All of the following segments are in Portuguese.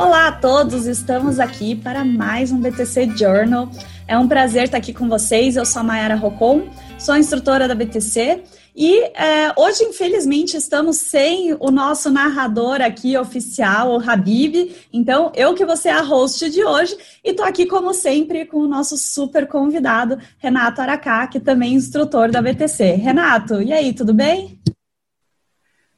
Olá a todos, estamos aqui para mais um BTC Journal. É um prazer estar aqui com vocês. Eu sou a Mayara Rocon, sou instrutora da BTC e é, hoje, infelizmente, estamos sem o nosso narrador aqui oficial, o Habib. Então, eu que vou ser a host de hoje e estou aqui, como sempre, com o nosso super convidado, Renato Aracá, que também é instrutor da BTC. Renato, e aí, tudo bem?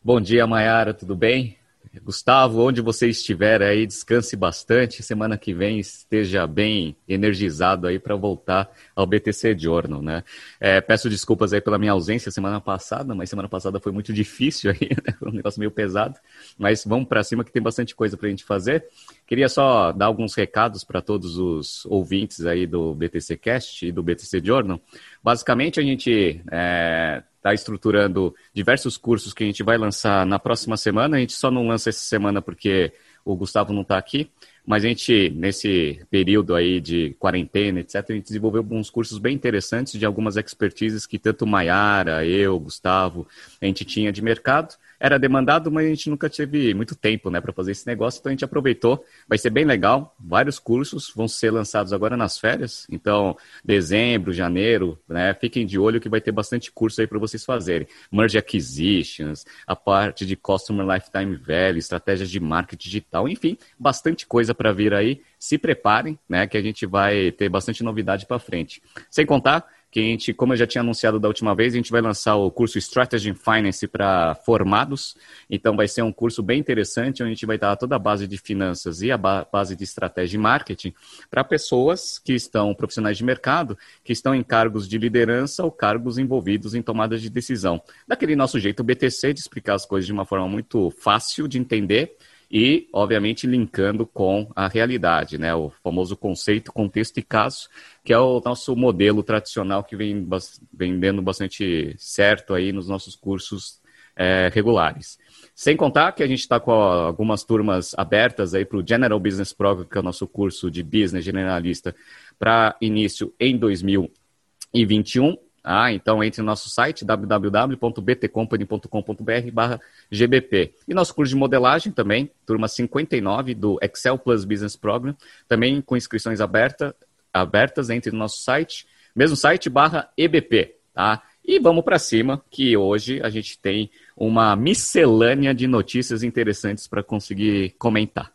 Bom dia, Mayara, tudo bem? Gustavo, onde você estiver aí, descanse bastante. Semana que vem esteja bem energizado aí para voltar ao BTC Journal, né? É, peço desculpas aí pela minha ausência semana passada, mas semana passada foi muito difícil aí, né? Foi um negócio meio pesado. Mas vamos para cima que tem bastante coisa para a gente fazer. Queria só dar alguns recados para todos os ouvintes aí do BTC Cast e do BTC Journal. Basicamente, a gente é, está estruturando diversos cursos que a gente vai lançar na próxima semana. A gente só não lança essa semana porque o Gustavo não está aqui, mas a gente, nesse período aí de quarentena, etc., a gente desenvolveu alguns cursos bem interessantes de algumas expertises que tanto Maiara, eu, Gustavo, a gente tinha de mercado era demandado, mas a gente nunca teve muito tempo né, para fazer esse negócio, então a gente aproveitou. Vai ser bem legal. Vários cursos vão ser lançados agora nas férias. Então, dezembro, janeiro, né, fiquem de olho que vai ter bastante curso aí para vocês fazerem. Merge Acquisitions, a parte de Customer Lifetime Value, estratégias de marketing digital, enfim, bastante coisa para vir aí. Se preparem, né, que a gente vai ter bastante novidade para frente. Sem contar que a gente, como eu já tinha anunciado da última vez, a gente vai lançar o curso Strategy in Finance para formados. Então vai ser um curso bem interessante, onde a gente vai dar toda a base de finanças e a base de estratégia e marketing para pessoas que estão profissionais de mercado, que estão em cargos de liderança ou cargos envolvidos em tomadas de decisão. Daquele nosso jeito BTC de explicar as coisas de uma forma muito fácil de entender e, obviamente, linkando com a realidade, né? O famoso conceito, contexto e caso, que é o nosso modelo tradicional que vem, vem dando bastante certo aí nos nossos cursos é, regulares. Sem contar que a gente está com algumas turmas abertas aí para o General Business Program, que é o nosso curso de business generalista, para início em 2021. Ah, então entre no nosso site www.btcompany.com.br GBP. E nosso curso de modelagem também, turma 59 do Excel Plus Business Program, também com inscrições aberta, abertas, entre no nosso site, mesmo site barra EBP, tá? E vamos para cima, que hoje a gente tem uma miscelânea de notícias interessantes para conseguir comentar.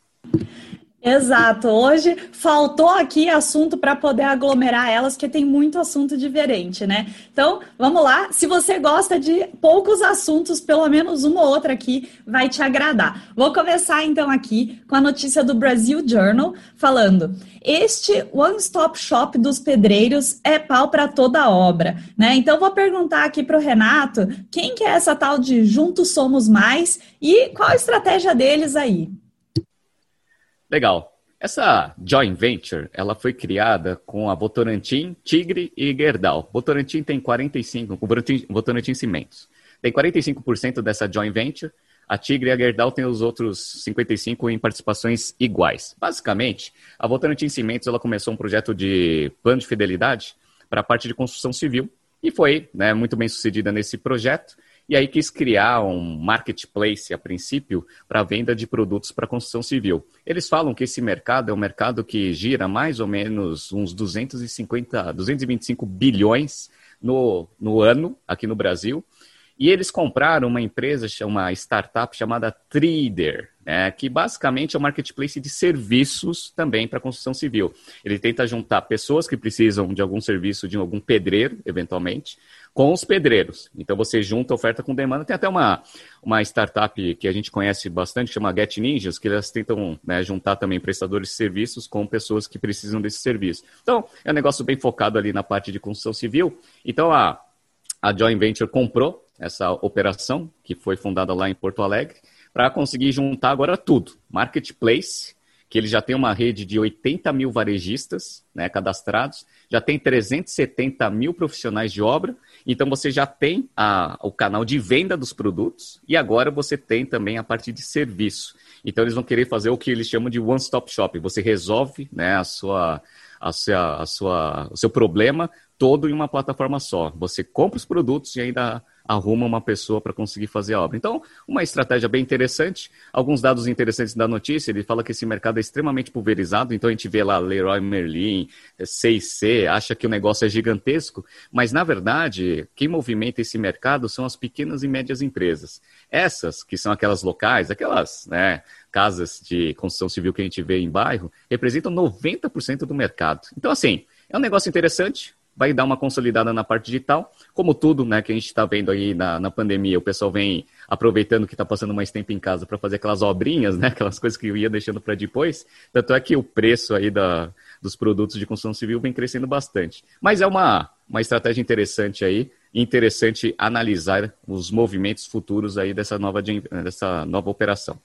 Exato. Hoje faltou aqui assunto para poder aglomerar elas, porque tem muito assunto diferente, né? Então, vamos lá. Se você gosta de poucos assuntos, pelo menos uma ou outra aqui vai te agradar. Vou começar então aqui com a notícia do Brasil Journal, falando: este one-stop shop dos pedreiros é pau para toda obra, né? Então, vou perguntar aqui para o Renato quem que é essa tal de Juntos Somos Mais e qual a estratégia deles aí. Legal. Essa joint venture, ela foi criada com a Votorantim, Tigre e Gerdau. Votorantim tem 45, o Votorantim Cimentos. Tem 45% dessa joint venture. A Tigre e a Gerdau têm os outros 55 em participações iguais. Basicamente, a Votorantim Cimentos ela começou um projeto de plano de fidelidade para a parte de construção civil e foi né, muito bem sucedida nesse projeto e aí quis criar um marketplace, a princípio, para venda de produtos para construção civil. Eles falam que esse mercado é um mercado que gira mais ou menos uns 250, 225 bilhões no, no ano aqui no Brasil. E eles compraram uma empresa, uma startup chamada Trader, né, que basicamente é um marketplace de serviços também para construção civil. Ele tenta juntar pessoas que precisam de algum serviço de algum pedreiro, eventualmente, com os pedreiros. Então você junta oferta com demanda. Tem até uma, uma startup que a gente conhece bastante, chama Get Ninjas, que elas tentam né, juntar também prestadores de serviços com pessoas que precisam desse serviço. Então, é um negócio bem focado ali na parte de construção civil. Então, a, a Joint Venture comprou essa operação, que foi fundada lá em Porto Alegre, para conseguir juntar agora tudo. Marketplace, que ele já tem uma rede de 80 mil varejistas né, cadastrados, já tem 370 mil profissionais de obra, então você já tem a, o canal de venda dos produtos e agora você tem também a parte de serviço. Então eles vão querer fazer o que eles chamam de one-stop shop. Você resolve né, a sua, a sua, a sua, o seu problema todo em uma plataforma só. Você compra os produtos e ainda arruma uma pessoa para conseguir fazer a obra. Então, uma estratégia bem interessante. Alguns dados interessantes da notícia, ele fala que esse mercado é extremamente pulverizado, então a gente vê lá Leroy Merlin, C&C, acha que o negócio é gigantesco, mas na verdade, quem movimenta esse mercado são as pequenas e médias empresas. Essas, que são aquelas locais, aquelas né, casas de construção civil que a gente vê em bairro, representam 90% do mercado. Então, assim, é um negócio interessante, vai dar uma consolidada na parte digital, como tudo né, que a gente está vendo aí na, na pandemia, o pessoal vem aproveitando que está passando mais tempo em casa para fazer aquelas obrinhas, né, aquelas coisas que eu ia deixando para depois, tanto é que o preço aí da, dos produtos de construção civil vem crescendo bastante. Mas é uma, uma estratégia interessante aí, interessante analisar os movimentos futuros aí dessa nova, dessa nova operação.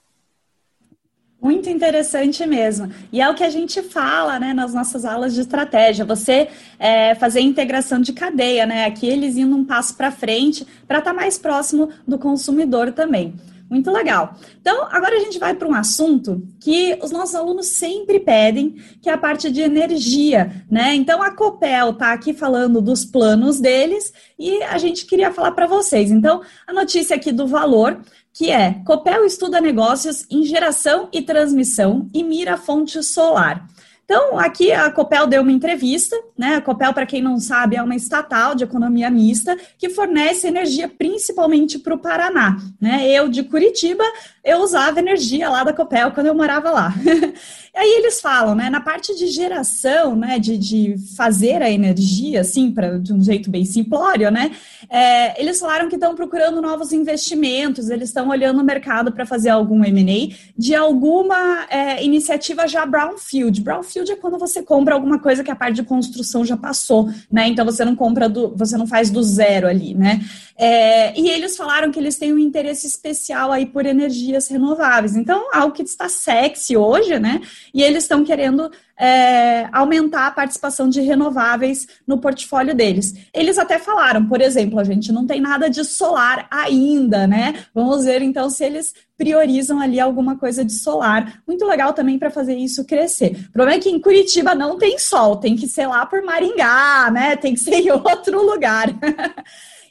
Muito interessante mesmo. E é o que a gente fala né, nas nossas aulas de estratégia. Você é, fazer integração de cadeia, né? Aqui eles indo um passo para frente para estar tá mais próximo do consumidor também. Muito legal. Então, agora a gente vai para um assunto que os nossos alunos sempre pedem, que é a parte de energia, né? Então, a Copel está aqui falando dos planos deles e a gente queria falar para vocês. Então, a notícia aqui do valor que é Copel estuda negócios em geração e transmissão e mira fonte solar. Então, aqui a Copel deu uma entrevista, né? A Copel, para quem não sabe, é uma estatal de economia mista que fornece energia principalmente para o Paraná. Né? Eu, de Curitiba, eu usava energia lá da Copel quando eu morava lá. Aí eles falam, né, na parte de geração, né, de, de fazer a energia, assim, pra, de um jeito bem simplório, né, é, eles falaram que estão procurando novos investimentos, eles estão olhando o mercado para fazer algum M&A de alguma é, iniciativa já brownfield. Brownfield é quando você compra alguma coisa que a parte de construção já passou, né, então você não compra, do, você não faz do zero ali, né. É, e eles falaram que eles têm um interesse especial aí por energias renováveis. Então, algo que está sexy hoje, né? E eles estão querendo é, aumentar a participação de renováveis no portfólio deles. Eles até falaram, por exemplo, a gente não tem nada de solar ainda, né? Vamos ver então se eles priorizam ali alguma coisa de solar. Muito legal também para fazer isso crescer. O problema é que em Curitiba não tem sol, tem que ser lá por Maringá, né? Tem que ser em outro lugar.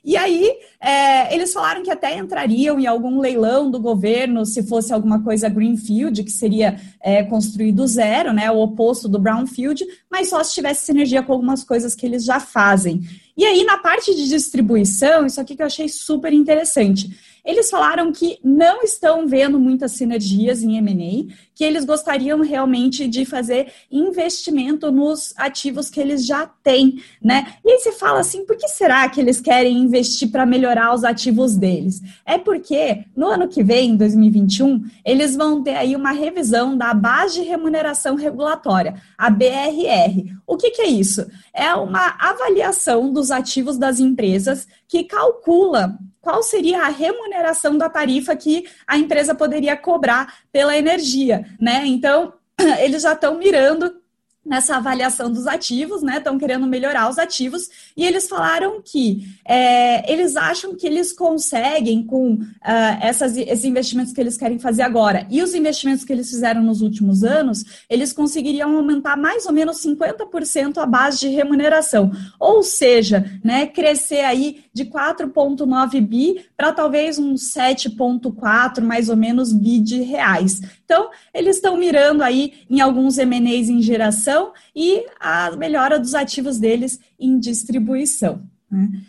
E aí, é, eles falaram que até entrariam em algum leilão do governo se fosse alguma coisa greenfield, que seria é, construído zero, né, o oposto do brownfield, mas só se tivesse sinergia com algumas coisas que eles já fazem. E aí, na parte de distribuição, isso aqui que eu achei super interessante. Eles falaram que não estão vendo muitas sinergias em M&A, que eles gostariam realmente de fazer investimento nos ativos que eles já têm, né? E aí você fala assim, por que será que eles querem investir para melhorar os ativos deles? É porque no ano que vem, em 2021, eles vão ter aí uma revisão da base de remuneração regulatória, a BRR. O que, que é isso? É uma avaliação dos ativos das empresas que calcula qual seria a remuneração da tarifa que a empresa poderia cobrar pela energia, né? Então, eles já estão mirando nessa avaliação dos ativos, né? Estão querendo melhorar os ativos e eles falaram que é, eles acham que eles conseguem com uh, essas, esses investimentos que eles querem fazer agora e os investimentos que eles fizeram nos últimos anos, eles conseguiriam aumentar mais ou menos 50% a base de remuneração, ou seja, né, crescer aí de 4,9 bi para talvez uns 7,4 mais ou menos bi de reais. Então, eles estão mirando aí em alguns M&As em geração e a melhora dos ativos deles em distribuição. Né?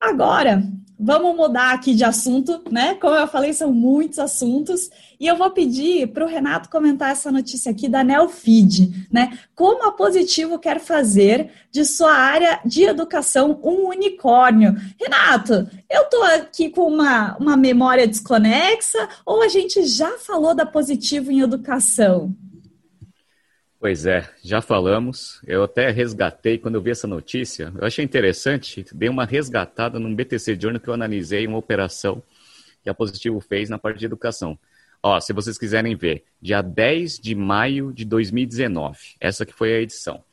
Agora, vamos mudar aqui de assunto, né? Como eu falei, são muitos assuntos. E eu vou pedir para o Renato comentar essa notícia aqui da Nelfeed, né? Como a Positivo quer fazer de sua área de educação um unicórnio. Renato, eu estou aqui com uma, uma memória desconexa ou a gente já falou da Positivo em educação? Pois é, já falamos. Eu até resgatei quando eu vi essa notícia. Eu achei interessante, dei uma resgatada num BTC Journal que eu analisei uma operação que a Positivo fez na parte de educação. Ó, se vocês quiserem ver, dia 10 de maio de 2019, essa que foi a edição.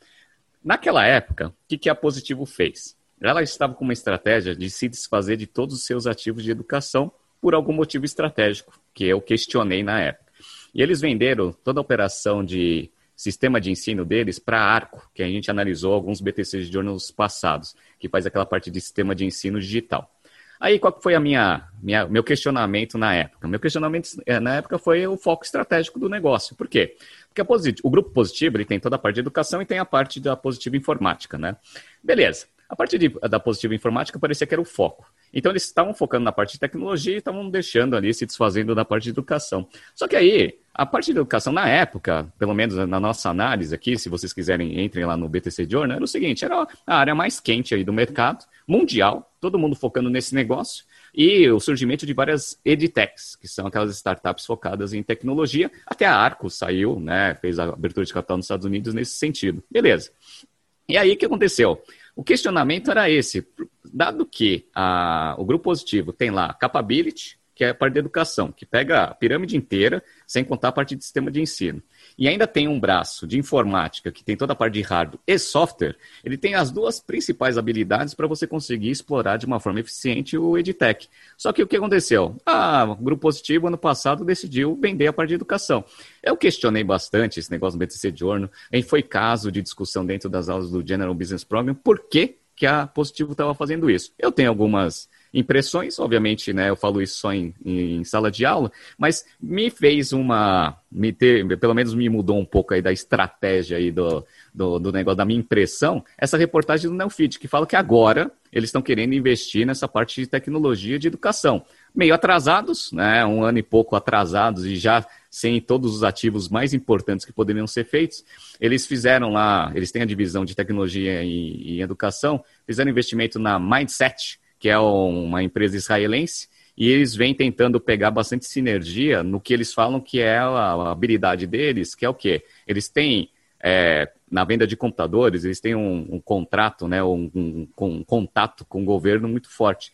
Naquela época, o que, que a Positivo fez? Ela estava com uma estratégia de se desfazer de todos os seus ativos de educação por algum motivo estratégico, que eu questionei na época. E eles venderam toda a operação de sistema de ensino deles para Arco, que a gente analisou alguns BTCs de anos passados, que faz aquela parte de sistema de ensino digital. Aí, qual foi a minha, minha, meu questionamento na época? Meu questionamento eh, na época foi o foco estratégico do negócio. Por quê? Porque o grupo positivo ele tem toda a parte de educação e tem a parte da positiva informática, né? Beleza. A parte de, da positiva informática parecia que era o foco. Então eles estavam focando na parte de tecnologia e estavam deixando ali, se desfazendo da parte de educação. Só que aí, a parte de educação na época, pelo menos na nossa análise aqui, se vocês quiserem, entrem lá no BTC Journal, era o seguinte, era a área mais quente aí do mercado, mundial, todo mundo focando nesse negócio, e o surgimento de várias edtechs, que são aquelas startups focadas em tecnologia. Até a Arco saiu, né, fez a abertura de capital nos Estados Unidos nesse sentido. Beleza. E aí, o que aconteceu? O questionamento era esse. Dado que a, o grupo positivo tem lá capability, que é a parte da educação, que pega a pirâmide inteira, sem contar a parte de sistema de ensino. E ainda tem um braço de informática, que tem toda a parte de hardware e software, ele tem as duas principais habilidades para você conseguir explorar de uma forma eficiente o EdTech. Só que o que aconteceu? Ah, o Grupo Positivo, ano passado, decidiu vender a parte de educação. Eu questionei bastante esse negócio do BTC Journal, e foi caso de discussão dentro das aulas do General Business Program, por que, que a Positivo estava fazendo isso. Eu tenho algumas impressões, obviamente, né, eu falo isso só em, em, sala de aula, mas me fez uma, me ter, pelo menos me mudou um pouco aí da estratégia aí do, do, do negócio, da minha impressão, essa reportagem do Neofit, que fala que agora eles estão querendo investir nessa parte de tecnologia de educação. Meio atrasados, né, um ano e pouco atrasados e já sem todos os ativos mais importantes que poderiam ser feitos, eles fizeram lá, eles têm a divisão de tecnologia e, e educação, fizeram investimento na Mindset, que é uma empresa israelense, e eles vêm tentando pegar bastante sinergia no que eles falam que é a habilidade deles, que é o quê? Eles têm, é, na venda de computadores, eles têm um, um contrato, né, um, um, um, contato com o governo muito forte.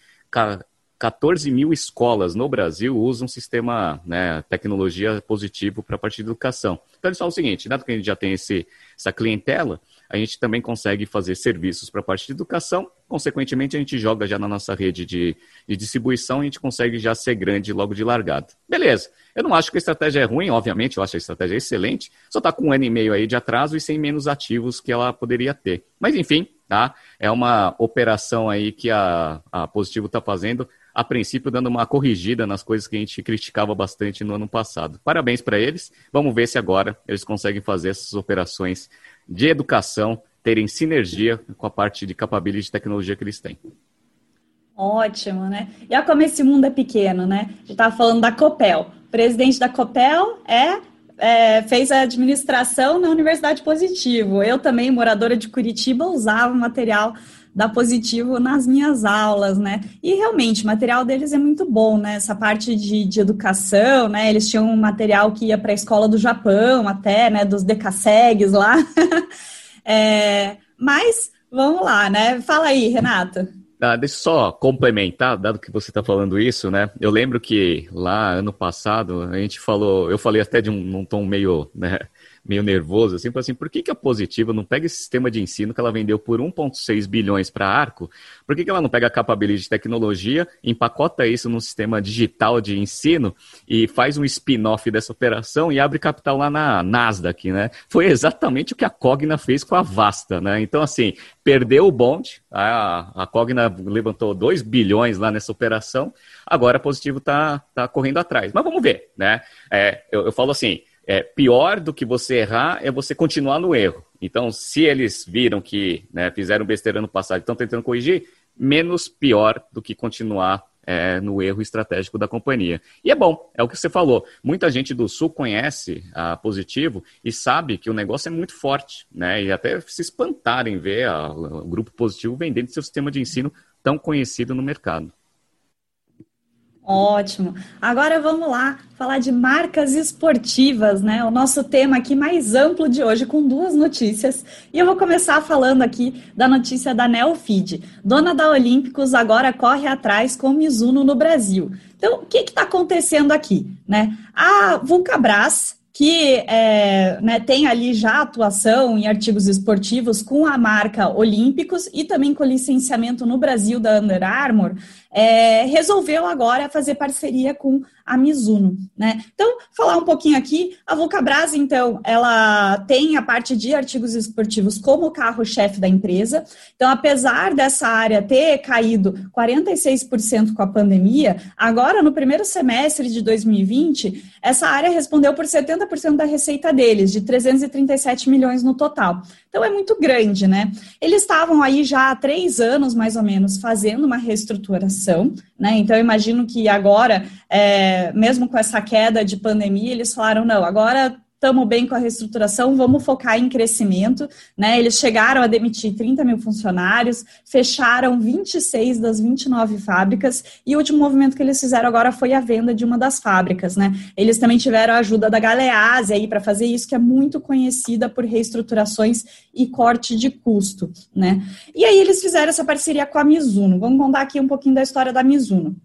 14 mil escolas no Brasil usam sistema, né, tecnologia positivo para a parte de educação. Então eles falam o seguinte, dado que a gente já tem esse, essa clientela, a gente também consegue fazer serviços para a parte de educação. Consequentemente, a gente joga já na nossa rede de, de distribuição e a gente consegue já ser grande logo de largada. Beleza. Eu não acho que a estratégia é ruim, obviamente, eu acho a estratégia excelente. Só está com um ano e meio aí de atraso e sem menos ativos que ela poderia ter. Mas enfim, tá? É uma operação aí que a, a Positivo está fazendo a princípio dando uma corrigida nas coisas que a gente criticava bastante no ano passado. Parabéns para eles. Vamos ver se agora eles conseguem fazer essas operações de educação terem sinergia com a parte de capability de tecnologia que eles têm. Ótimo, né? E olha como esse mundo é pequeno, né? A gente estava falando da Copel. O presidente da Copel é, é, fez a administração na Universidade Positivo. Eu também, moradora de Curitiba, usava material da Positivo nas minhas aulas, né? E realmente, o material deles é muito bom, né? Essa parte de, de educação, né? Eles tinham um material que ia para a escola do Japão, até, né? Dos decassegues lá. é, mas, vamos lá, né? Fala aí, Renato. Ah, deixa eu só complementar, dado que você está falando isso, né? Eu lembro que lá ano passado a gente falou, eu falei até de um, um tom meio né, meio nervoso, assim, assim, por que, que a Positiva não pega esse sistema de ensino que ela vendeu por 1,6 bilhões para Arco? Por que, que ela não pega a capability de tecnologia, empacota isso num sistema digital de ensino e faz um spin-off dessa operação e abre capital lá na Nasdaq, né? Foi exatamente o que a Cogna fez com a Vasta, né? Então, assim, perdeu o bonde, a, a Cogna levantou 2 bilhões lá nessa operação, agora a Positivo está tá correndo atrás. Mas vamos ver, né? É, eu, eu falo assim, é, pior do que você errar é você continuar no erro. Então, se eles viram que né, fizeram besteira no passado e estão tentando corrigir, menos pior do que continuar é, no erro estratégico da companhia. E é bom, é o que você falou. Muita gente do Sul conhece a Positivo e sabe que o negócio é muito forte, né? E até se espantarem ver a, o Grupo Positivo vendendo seu sistema de ensino tão conhecido no mercado. Ótimo. Agora vamos lá falar de marcas esportivas, né? O nosso tema aqui mais amplo de hoje, com duas notícias. E eu vou começar falando aqui da notícia da Neofeed. Dona da Olímpicos agora corre atrás com Mizuno no Brasil. Então, o que está acontecendo aqui? Né? A Vulcabras, que é, né, tem ali já atuação em artigos esportivos com a marca Olímpicos e também com licenciamento no Brasil da Under Armour, é, resolveu agora fazer parceria com a Mizuno, né? Então, falar um pouquinho aqui, a Vulcabras, então, ela tem a parte de artigos esportivos como carro-chefe da empresa. Então, apesar dessa área ter caído 46% com a pandemia, agora no primeiro semestre de 2020, essa área respondeu por 70% da receita deles, de 337 milhões no total. Então, é muito grande, né? Eles estavam aí já há três anos, mais ou menos, fazendo uma reestruturação né? Então, imagino que agora, é, mesmo com essa queda de pandemia, eles falaram: não, agora estamos bem com a reestruturação, vamos focar em crescimento. Né? Eles chegaram a demitir 30 mil funcionários, fecharam 26 das 29 fábricas, e o último movimento que eles fizeram agora foi a venda de uma das fábricas. Né? Eles também tiveram a ajuda da Galease aí para fazer isso, que é muito conhecida por reestruturações e corte de custo. Né? E aí eles fizeram essa parceria com a Mizuno. Vamos contar aqui um pouquinho da história da Mizuno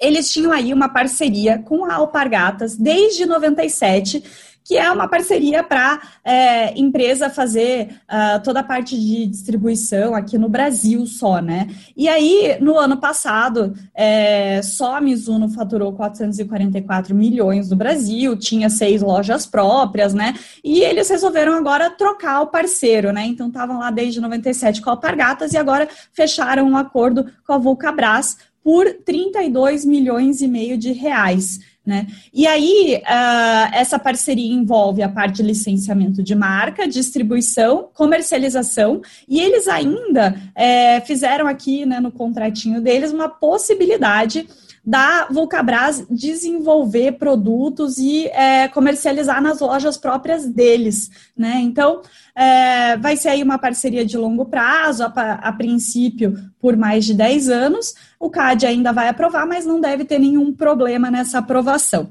eles tinham aí uma parceria com a Alpargatas desde 97 que é uma parceria para é, empresa fazer uh, toda a parte de distribuição aqui no Brasil só, né? E aí, no ano passado, é, só a Mizuno faturou 444 milhões no Brasil, tinha seis lojas próprias, né? E eles resolveram agora trocar o parceiro, né? Então, estavam lá desde 97 com a Alpargatas e agora fecharam um acordo com a Vulcabras por 32 milhões e meio de reais. Né? E aí, uh, essa parceria envolve a parte de licenciamento de marca, distribuição, comercialização, e eles ainda é, fizeram aqui né, no contratinho deles uma possibilidade da Vulcabras desenvolver produtos e é, comercializar nas lojas próprias deles, né? Então, é, vai ser aí uma parceria de longo prazo, a, a, princípio por mais de 10 anos. O CAD ainda vai aprovar, mas não deve ter nenhum problema nessa aprovação.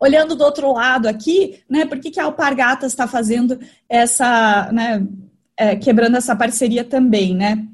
Olhando do outro lado aqui, né, por que, que a Alpargatas está fazendo essa, né, é, quebrando essa parceria também, né?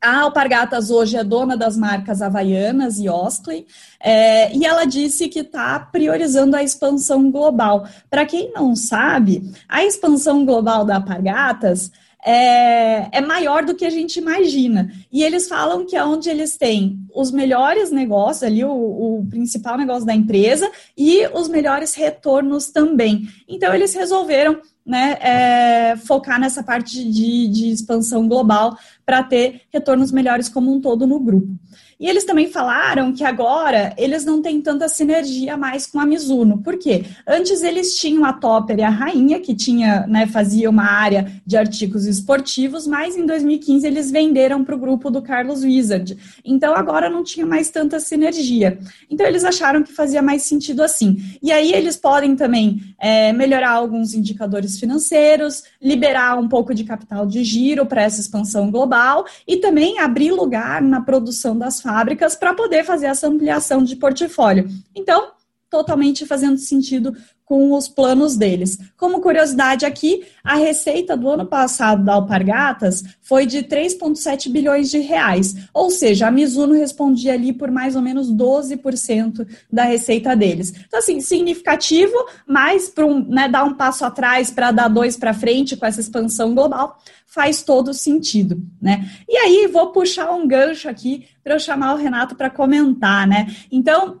A Alpargatas hoje é dona das marcas Havaianas e Osley, é, e ela disse que está priorizando a expansão global. Para quem não sabe, a expansão global da Alpargatas é, é, maior do que a gente imagina. E eles falam que é onde eles têm os melhores negócios, ali o, o, principal negócio da empresa, e os melhores retornos também. Então, eles resolveram né, é, focar nessa parte de, de expansão global para ter retornos melhores como um todo no grupo. E eles também falaram que agora eles não têm tanta sinergia mais com a Mizuno. Por quê? Antes eles tinham a Topper e a Rainha, que tinha, né, fazia uma área de artigos esportivos, mas em 2015 eles venderam para o grupo do Carlos Wizard. Então agora não tinha mais tanta sinergia. Então eles acharam que fazia mais sentido assim. E aí eles podem também é, melhorar alguns indicadores financeiros, liberar um pouco de capital de giro para essa expansão global e também abrir lugar na produção das fábricas para poder fazer essa ampliação de portfólio. Então, totalmente fazendo sentido com os planos deles. Como curiosidade aqui, a receita do ano passado da Alpargatas foi de 3,7 bilhões de reais, ou seja, a Mizuno respondia ali por mais ou menos 12% da receita deles. Então, assim, significativo, mas para um, né, dar um passo atrás para dar dois para frente com essa expansão global, faz todo sentido, né? E aí, vou puxar um gancho aqui para eu chamar o Renato para comentar, né? Então,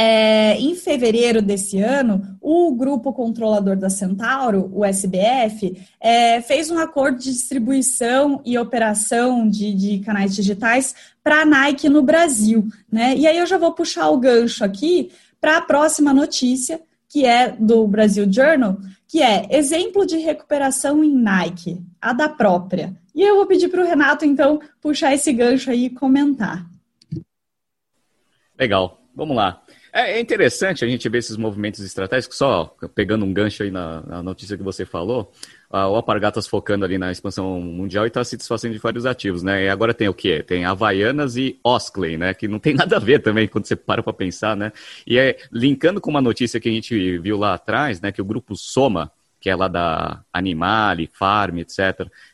é, em fevereiro desse ano, o grupo controlador da Centauro, o SBF, é, fez um acordo de distribuição e operação de, de canais digitais para a Nike no Brasil. Né? E aí eu já vou puxar o gancho aqui para a próxima notícia, que é do Brasil Journal, que é exemplo de recuperação em Nike, a da própria. E eu vou pedir para o Renato, então, puxar esse gancho aí e comentar. Legal, vamos lá. É, é interessante a gente ver esses movimentos estratégicos, só pegando um gancho aí na, na notícia que você falou, o Apargatas focando ali na expansão mundial e está se desfazendo de vários ativos, né? E agora tem o quê? Tem Havaianas e Oskley, né? Que não tem nada a ver também quando você para para pensar, né? E é linkando com uma notícia que a gente viu lá atrás, né? Que o grupo Soma, que é lá da Animale, Farm, etc.,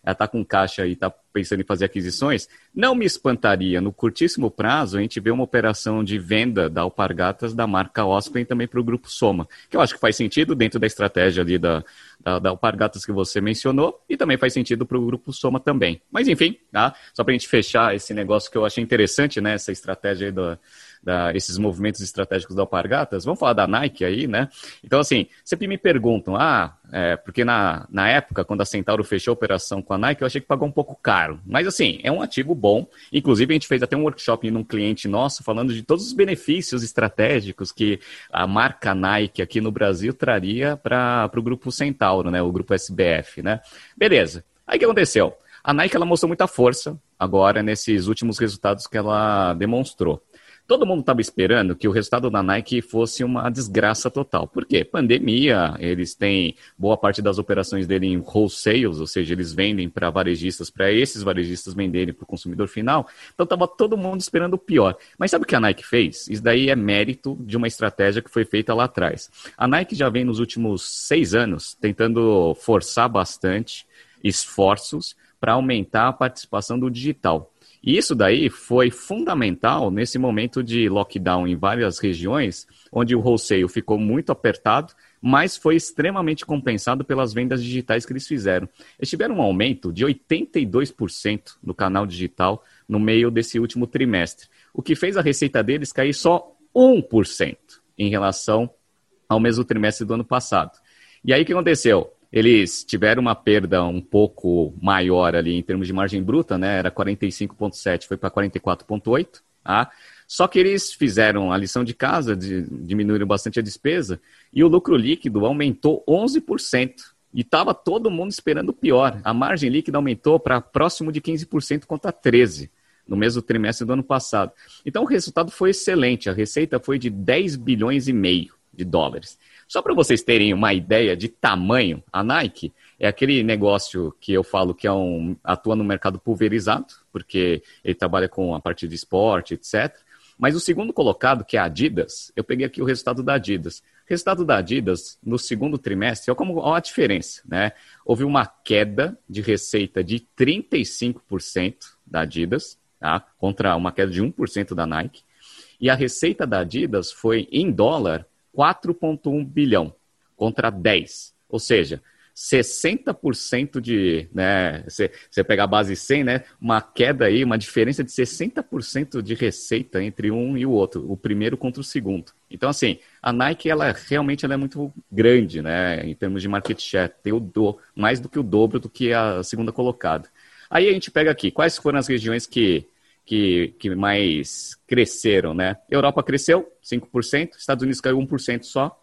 ela está com caixa e está pensando em fazer aquisições, não me espantaria no curtíssimo prazo a gente ver uma operação de venda da Alpargatas da marca Osprey também para o grupo Soma, que eu acho que faz sentido dentro da estratégia ali da, da, da Alpargatas que você mencionou e também faz sentido para o grupo Soma também. Mas enfim, tá? só para a gente fechar esse negócio que eu achei interessante, né? Essa estratégia aí do, da, esses movimentos estratégicos da Alpargatas, vamos falar da Nike aí, né? Então, assim, sempre me perguntam, ah, é, porque na, na época, quando a Centauro fechou a operação com a Nike, eu achei que pagou um pouco caro. Mas, assim, é um ativo bom. Inclusive, a gente fez até um workshop num cliente nosso falando de todos os benefícios estratégicos que a marca Nike aqui no Brasil traria para o grupo Centauro, né? O grupo SBF, né? Beleza. Aí o que aconteceu? A Nike ela mostrou muita força agora nesses últimos resultados que ela demonstrou. Todo mundo estava esperando que o resultado da Nike fosse uma desgraça total. Por quê? Pandemia, eles têm boa parte das operações dele em wholesales, ou seja, eles vendem para varejistas, para esses varejistas venderem para o consumidor final. Então estava todo mundo esperando o pior. Mas sabe o que a Nike fez? Isso daí é mérito de uma estratégia que foi feita lá atrás. A Nike já vem nos últimos seis anos tentando forçar bastante esforços para aumentar a participação do digital. E isso daí foi fundamental nesse momento de lockdown em várias regiões, onde o wholesale ficou muito apertado, mas foi extremamente compensado pelas vendas digitais que eles fizeram. Eles tiveram um aumento de 82% no canal digital no meio desse último trimestre, o que fez a receita deles cair só 1% em relação ao mesmo trimestre do ano passado. E aí o que aconteceu? Eles tiveram uma perda um pouco maior ali em termos de margem bruta, né? Era 45,7, foi para 44,8. Tá? Só que eles fizeram a lição de casa, de, diminuíram bastante a despesa, e o lucro líquido aumentou 11%. E estava todo mundo esperando o pior. A margem líquida aumentou para próximo de 15% contra 13% no mesmo trimestre do ano passado. Então o resultado foi excelente. A receita foi de 10 bilhões e meio de dólares. Só para vocês terem uma ideia de tamanho, a Nike é aquele negócio que eu falo que é um, atua no mercado pulverizado, porque ele trabalha com a parte de esporte, etc. Mas o segundo colocado, que é a Adidas, eu peguei aqui o resultado da Adidas. O resultado da Adidas no segundo trimestre, olha, como, olha a diferença, né? Houve uma queda de receita de 35% da Adidas, tá? contra uma queda de 1% da Nike. E a receita da Adidas foi, em dólar, 4,1 bilhão contra 10. Ou seja, 60% de, né, você, você pegar a base 100, né, uma queda aí, uma diferença de 60% de receita entre um e o outro, o primeiro contra o segundo. Então, assim, a Nike, ela realmente ela é muito grande, né, em termos de market share, tem o do, mais do que o dobro do que a segunda colocada. Aí a gente pega aqui, quais foram as regiões que que, que mais cresceram, né? Europa cresceu 5%, Estados Unidos caiu 1% só,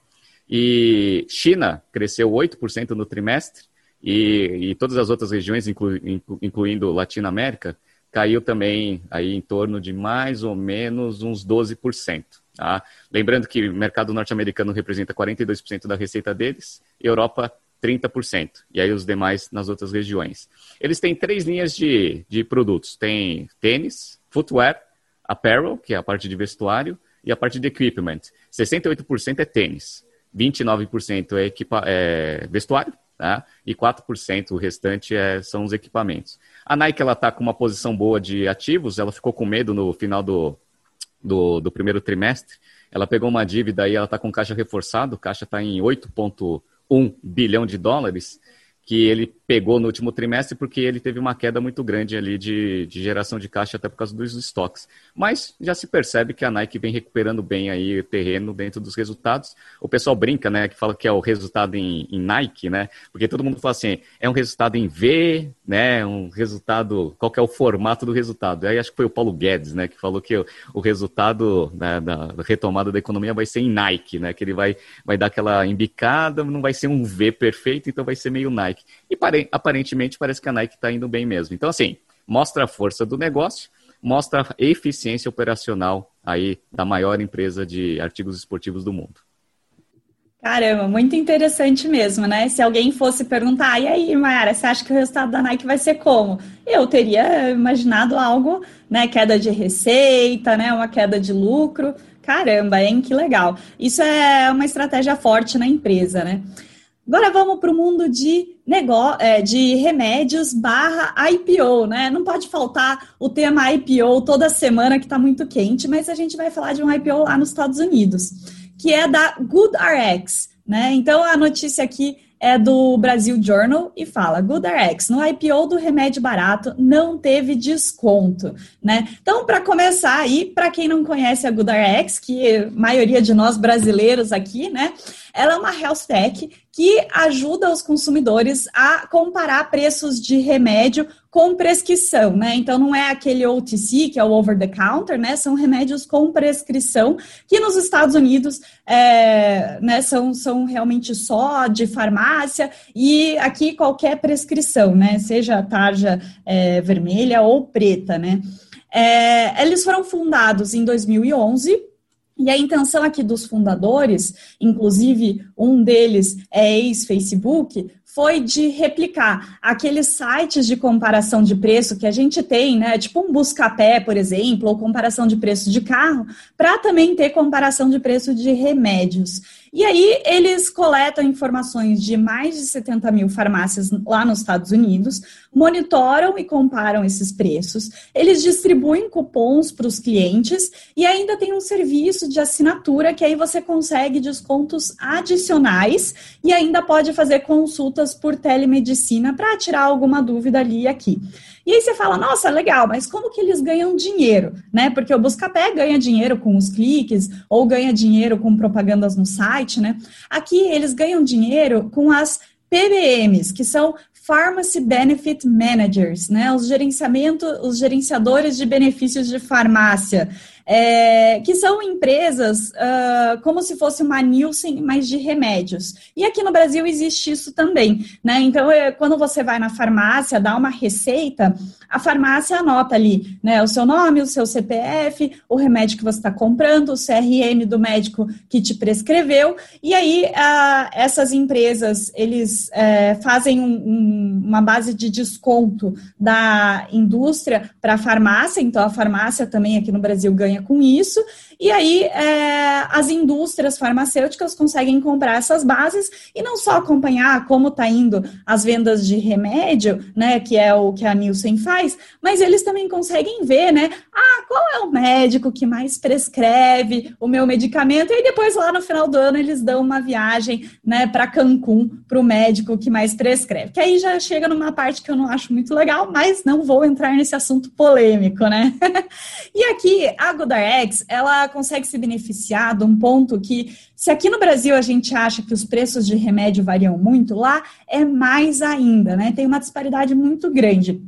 e China cresceu 8% no trimestre, e, e, todas as outras regiões, inclu, inclu, incluindo Latinoamérica, caiu também aí em torno de mais ou menos uns 12%. Tá? Lembrando que o mercado norte-americano representa 42% da receita deles, Europa 30%, e aí os demais nas outras regiões. Eles têm três linhas de, de produtos: tem tênis, footwear, apparel, que é a parte de vestuário, e a parte de equipment. 68% é tênis, 29% é, equipa é vestuário, tá? e 4% o restante é, são os equipamentos. A Nike está com uma posição boa de ativos, ela ficou com medo no final do, do, do primeiro trimestre. Ela pegou uma dívida e ela está com caixa reforçado, caixa está em 8,1 1 bilhão de dólares que ele pegou no último trimestre porque ele teve uma queda muito grande ali de, de, geração de caixa até por causa dos estoques. Mas já se percebe que a Nike vem recuperando bem aí o terreno dentro dos resultados. O pessoal brinca, né, que fala que é o resultado em, em Nike, né, porque todo mundo fala assim, é um resultado em V, né, um resultado, qual é o formato do resultado? Aí acho que foi o Paulo Guedes, né, que falou que o, o resultado né, da retomada da economia vai ser em Nike, né, que ele vai, vai dar aquela embicada, não vai ser um V perfeito, então vai ser meio Nike. E aparentemente parece que a Nike está indo bem mesmo. Então, assim, mostra a força do negócio, mostra a eficiência operacional aí da maior empresa de artigos esportivos do mundo. Caramba, muito interessante mesmo, né? Se alguém fosse perguntar, e aí, Mayara, você acha que o resultado da Nike vai ser como? Eu teria imaginado algo, né? Queda de receita, né? Uma queda de lucro. Caramba, hein? Que legal. Isso é uma estratégia forte na empresa, né? Agora vamos para o mundo de negócio, é, de remédios barra IPO, né? Não pode faltar o tema IPO toda semana que está muito quente, mas a gente vai falar de um IPO lá nos Estados Unidos, que é da GoodRx, né? Então a notícia aqui é do Brasil Journal e fala: GoodRx, no IPO do remédio barato não teve desconto, né? Então, para começar aí, para quem não conhece a GoodRx, que a maioria de nós brasileiros aqui, né? Ela é uma health tech que ajuda os consumidores a comparar preços de remédio com prescrição, né? Então não é aquele OTC, que é o over the counter, né? São remédios com prescrição, que nos Estados Unidos é, né, são, são realmente só de farmácia, e aqui qualquer prescrição, né? Seja tarja é, vermelha ou preta, né? É, eles foram fundados em 2011 e a intenção aqui dos fundadores, inclusive um deles é ex-Facebook, foi de replicar aqueles sites de comparação de preço que a gente tem, né? Tipo um Buscapé, por exemplo, ou comparação de preço de carro, para também ter comparação de preço de remédios. E aí eles coletam informações de mais de 70 mil farmácias lá nos Estados Unidos, monitoram e comparam esses preços, eles distribuem cupons para os clientes e ainda tem um serviço de assinatura que aí você consegue descontos adicionais e ainda pode fazer consultas por telemedicina para tirar alguma dúvida ali e aqui. E aí você fala, nossa, legal, mas como que eles ganham dinheiro, né? Porque o Buscapé ganha dinheiro com os cliques ou ganha dinheiro com propagandas no site, né? Aqui eles ganham dinheiro com as PBMs, que são Pharmacy Benefit Managers, né? Os gerenciamento, os gerenciadores de benefícios de farmácia é, que são empresas uh, como se fosse uma Nielsen, mas de remédios. E aqui no Brasil existe isso também, né? Então, é, quando você vai na farmácia, dá uma receita, a farmácia anota ali, né? O seu nome, o seu CPF, o remédio que você está comprando, o CRM do médico que te prescreveu, e aí uh, essas empresas, eles é, fazem um, um, uma base de desconto da indústria para a farmácia, então a farmácia também aqui no Brasil ganha com isso, e aí é, as indústrias farmacêuticas conseguem comprar essas bases e não só acompanhar como está indo as vendas de remédio, né, que é o que a Nielsen faz, mas eles também conseguem ver, né, ah, qual é o médico que mais prescreve o meu medicamento, e aí depois lá no final do ano eles dão uma viagem, né, para Cancún, para o médico que mais prescreve, que aí já chega numa parte que eu não acho muito legal, mas não vou entrar nesse assunto polêmico, né. e aqui, a GoodRx, ela consegue se beneficiar de um ponto que, se aqui no Brasil a gente acha que os preços de remédio variam muito, lá é mais ainda, né? Tem uma disparidade muito grande.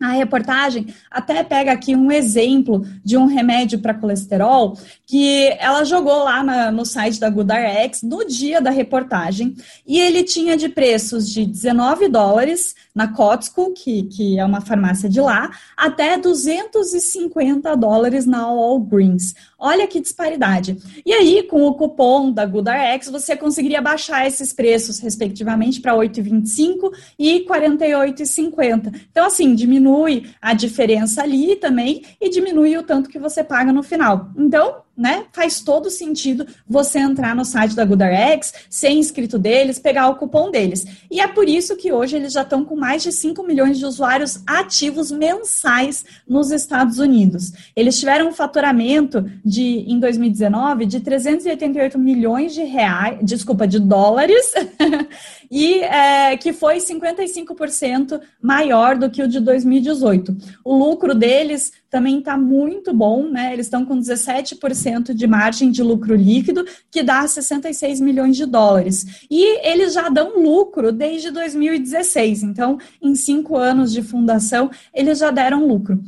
A reportagem até pega aqui um exemplo de um remédio para colesterol que ela jogou lá na, no site da GoodRx no dia da reportagem e ele tinha de preços de 19 dólares na Costco, que, que é uma farmácia de lá, até 250 dólares na Walgreens. Olha que disparidade. E aí, com o cupom da GoodRx, você conseguiria baixar esses preços, respectivamente, para 8,25 e 48,50. Então, assim, diminui a diferença ali também e diminui o tanto que você paga no final. Então, né? Faz todo sentido você entrar no site da GoodRx, ser inscrito deles, pegar o cupom deles. E é por isso que hoje eles já estão com mais de 5 milhões de usuários ativos mensais nos Estados Unidos. Eles tiveram um faturamento de em 2019 de 388 milhões de reais, desculpa, de dólares, e é, que foi 55% maior do que o de 2018. O lucro deles também está muito bom, né? Eles estão com 17% de margem de lucro líquido, que dá 66 milhões de dólares. E eles já dão lucro desde 2016. Então, em cinco anos de fundação, eles já deram lucro.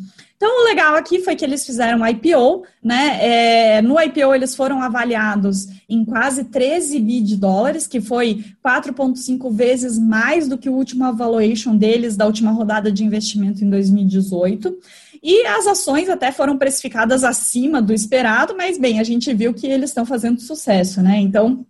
Então, o legal aqui foi que eles fizeram IPO, né? É, no IPO, eles foram avaliados em quase 13 bi de dólares, que foi 4,5 vezes mais do que o último valuation deles da última rodada de investimento em 2018. E as ações até foram precificadas acima do esperado, mas bem, a gente viu que eles estão fazendo sucesso, né? Então,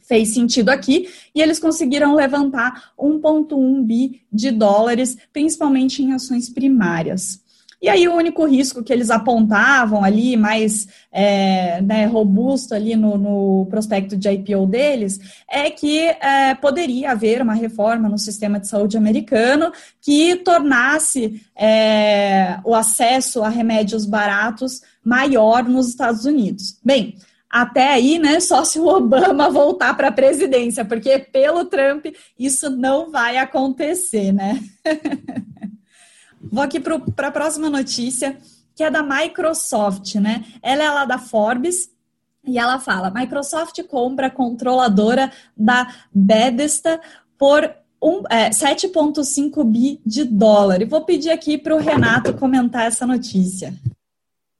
fez sentido aqui e eles conseguiram levantar 1,1 bi de dólares, principalmente em ações primárias. E aí o único risco que eles apontavam ali, mais é, né, robusto ali no, no, prospecto de IPO deles, é que é, poderia haver uma reforma no sistema de saúde americano que tornasse é, o acesso a remédios baratos maior nos Estados Unidos. Bem, até aí, né, só se o Obama voltar para a presidência, porque pelo Trump isso não vai acontecer, né? Vou aqui para a próxima notícia, que é da Microsoft, né? Ela é lá da Forbes e ela fala: Microsoft compra a controladora da Bethesda por um, é, 7,5 bi de dólar. E vou pedir aqui para o Renato comentar essa notícia.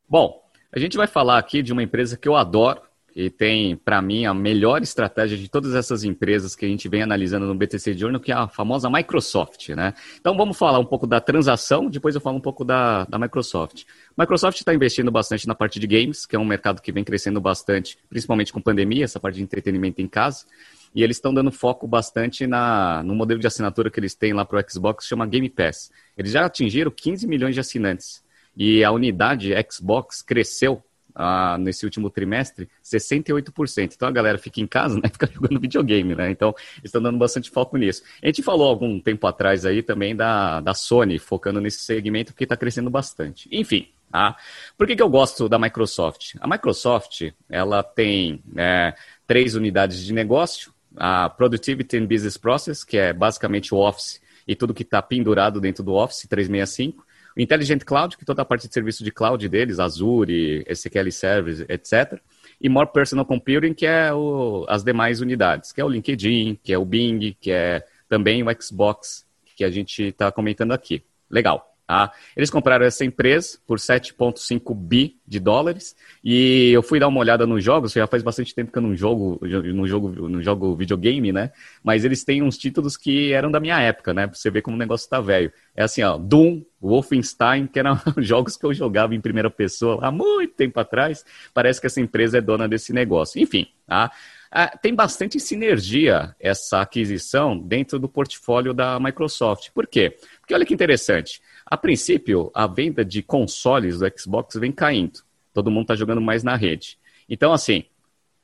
Bom, a gente vai falar aqui de uma empresa que eu adoro, e tem, para mim, a melhor estratégia de todas essas empresas que a gente vem analisando no BTC Journal, que é a famosa Microsoft, né? Então vamos falar um pouco da transação, depois eu falo um pouco da, da Microsoft. Microsoft está investindo bastante na parte de games, que é um mercado que vem crescendo bastante, principalmente com pandemia, essa parte de entretenimento em casa. E eles estão dando foco bastante na, no modelo de assinatura que eles têm lá para o Xbox, que chama Game Pass. Eles já atingiram 15 milhões de assinantes. E a unidade Xbox cresceu ah, nesse último trimestre 68%. Então a galera fica em casa, né? Fica jogando videogame, né? Então estão dando bastante foco nisso. A gente falou algum tempo atrás aí também da, da Sony, focando nesse segmento, porque está crescendo bastante. Enfim. Ah, por que, que eu gosto da Microsoft? A Microsoft ela tem é, três unidades de negócio: a Productivity and Business Process, que é basicamente o Office e tudo que está pendurado dentro do Office 365. O Intelligent Cloud, que toda a parte de serviço de cloud deles, Azure, SQL Service, etc. E More Personal Computing, que é o, as demais unidades, que é o LinkedIn, que é o Bing, que é também o Xbox, que a gente está comentando aqui. Legal. Tá? Eles compraram essa empresa por 7,5 bi de dólares e eu fui dar uma olhada nos jogos. Já faz bastante tempo que eu não jogo, não jogo, não jogo videogame, né? Mas eles têm uns títulos que eram da minha época, né? Pra você ver como o negócio tá velho. É assim, ó, Doom, Wolfenstein, que eram jogos que eu jogava em primeira pessoa há muito tempo atrás. Parece que essa empresa é dona desse negócio. Enfim, tá? Ah, tem bastante sinergia essa aquisição dentro do portfólio da Microsoft. Por quê? Porque olha que interessante. A princípio, a venda de consoles do Xbox vem caindo. Todo mundo está jogando mais na rede. Então, assim,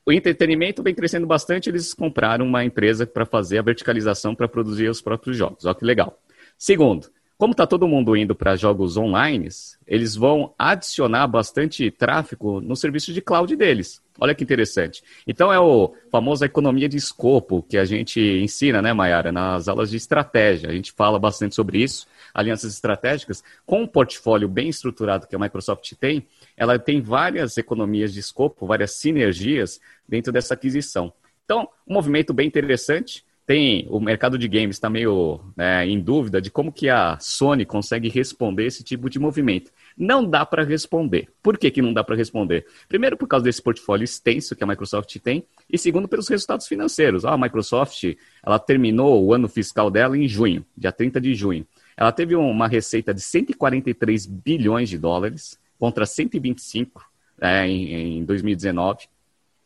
o entretenimento vem crescendo bastante. Eles compraram uma empresa para fazer a verticalização para produzir os próprios jogos. Olha que legal. Segundo, como está todo mundo indo para jogos online, eles vão adicionar bastante tráfego no serviço de cloud deles. Olha que interessante. Então é o famoso economia de escopo que a gente ensina, né, Mayara, nas aulas de estratégia. A gente fala bastante sobre isso, alianças estratégicas. Com um portfólio bem estruturado que a Microsoft tem, ela tem várias economias de escopo, várias sinergias dentro dessa aquisição. Então, um movimento bem interessante tem o mercado de games está meio né, em dúvida de como que a Sony consegue responder esse tipo de movimento. Não dá para responder. Por que, que não dá para responder? Primeiro, por causa desse portfólio extenso que a Microsoft tem, e segundo, pelos resultados financeiros. Ah, a Microsoft ela terminou o ano fiscal dela em junho, dia 30 de junho. Ela teve uma receita de 143 bilhões de dólares contra 125 é, em, em 2019.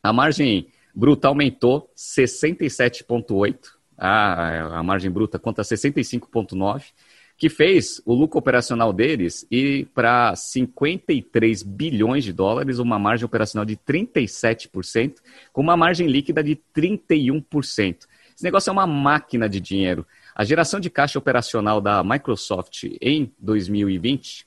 A margem bruta aumentou 67,8, a, a margem bruta contra 65,9, que fez o lucro operacional deles ir para 53 bilhões de dólares, uma margem operacional de 37%, com uma margem líquida de 31%. Esse negócio é uma máquina de dinheiro. A geração de caixa operacional da Microsoft em 2020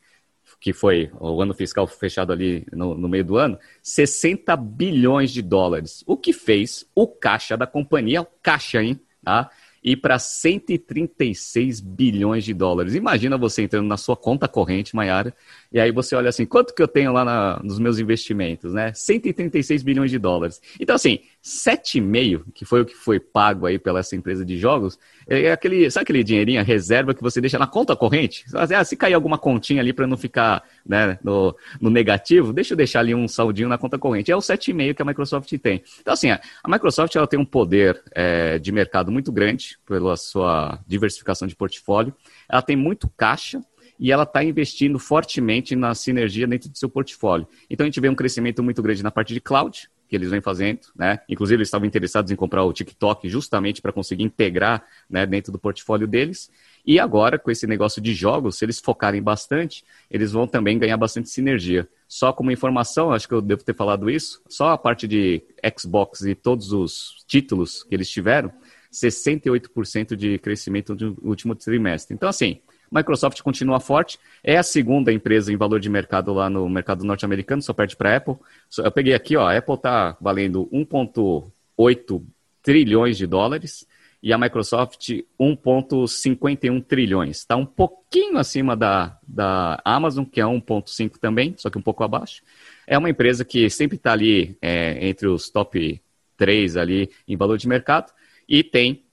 que foi o ano fiscal fechado ali no, no, meio do ano, 60 bilhões de dólares. O que fez o caixa da companhia, o caixa, hein? Tá? ir para 136 bilhões de dólares. Imagina você entrando na sua conta corrente, Maiara, e aí você olha assim, quanto que eu tenho lá na, nos meus investimentos, né? 136 bilhões de dólares. Então, assim, 7,5, que foi o que foi pago aí pela essa empresa de jogos, é aquele, sabe aquele dinheirinho, reserva que você deixa na conta corrente? Ah, se cair alguma continha ali para não ficar né, no, no, negativo, deixa eu deixar ali um saldinho na conta corrente. É o 7,5 que a Microsoft tem. Então, assim, a Microsoft ela tem um poder é, de mercado muito grande pela sua diversificação de portfólio. Ela tem muito caixa e ela está investindo fortemente na sinergia dentro do seu portfólio. Então a gente vê um crescimento muito grande na parte de cloud, que eles vêm fazendo, né? Inclusive eles estavam interessados em comprar o TikTok justamente para conseguir integrar né, dentro do portfólio deles. E agora, com esse negócio de jogos, se eles focarem bastante, eles vão também ganhar bastante sinergia. Só como informação, acho que eu devo ter falado isso, só a parte de Xbox e todos os títulos que eles tiveram, 68% de crescimento no último trimestre. Então, assim, Microsoft continua forte, é a segunda empresa em valor de mercado lá no mercado norte-americano, só perde para a Apple. Eu peguei aqui, ó, a Apple está valendo 1,8 trilhões de dólares e a Microsoft 1,51 trilhões. Está um pouquinho acima da, da Amazon, que é 1,5 também, só que um pouco abaixo. É uma empresa que sempre está ali é, entre os top 3 ali em valor de mercado e tem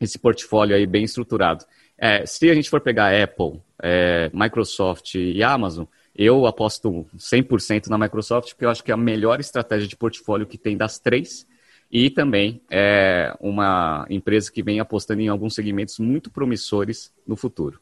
esse portfólio aí bem estruturado. É, se a gente for pegar Apple, é, Microsoft e Amazon, eu aposto 100% na Microsoft, porque eu acho que é a melhor estratégia de portfólio que tem das três. E também é uma empresa que vem apostando em alguns segmentos muito promissores no futuro.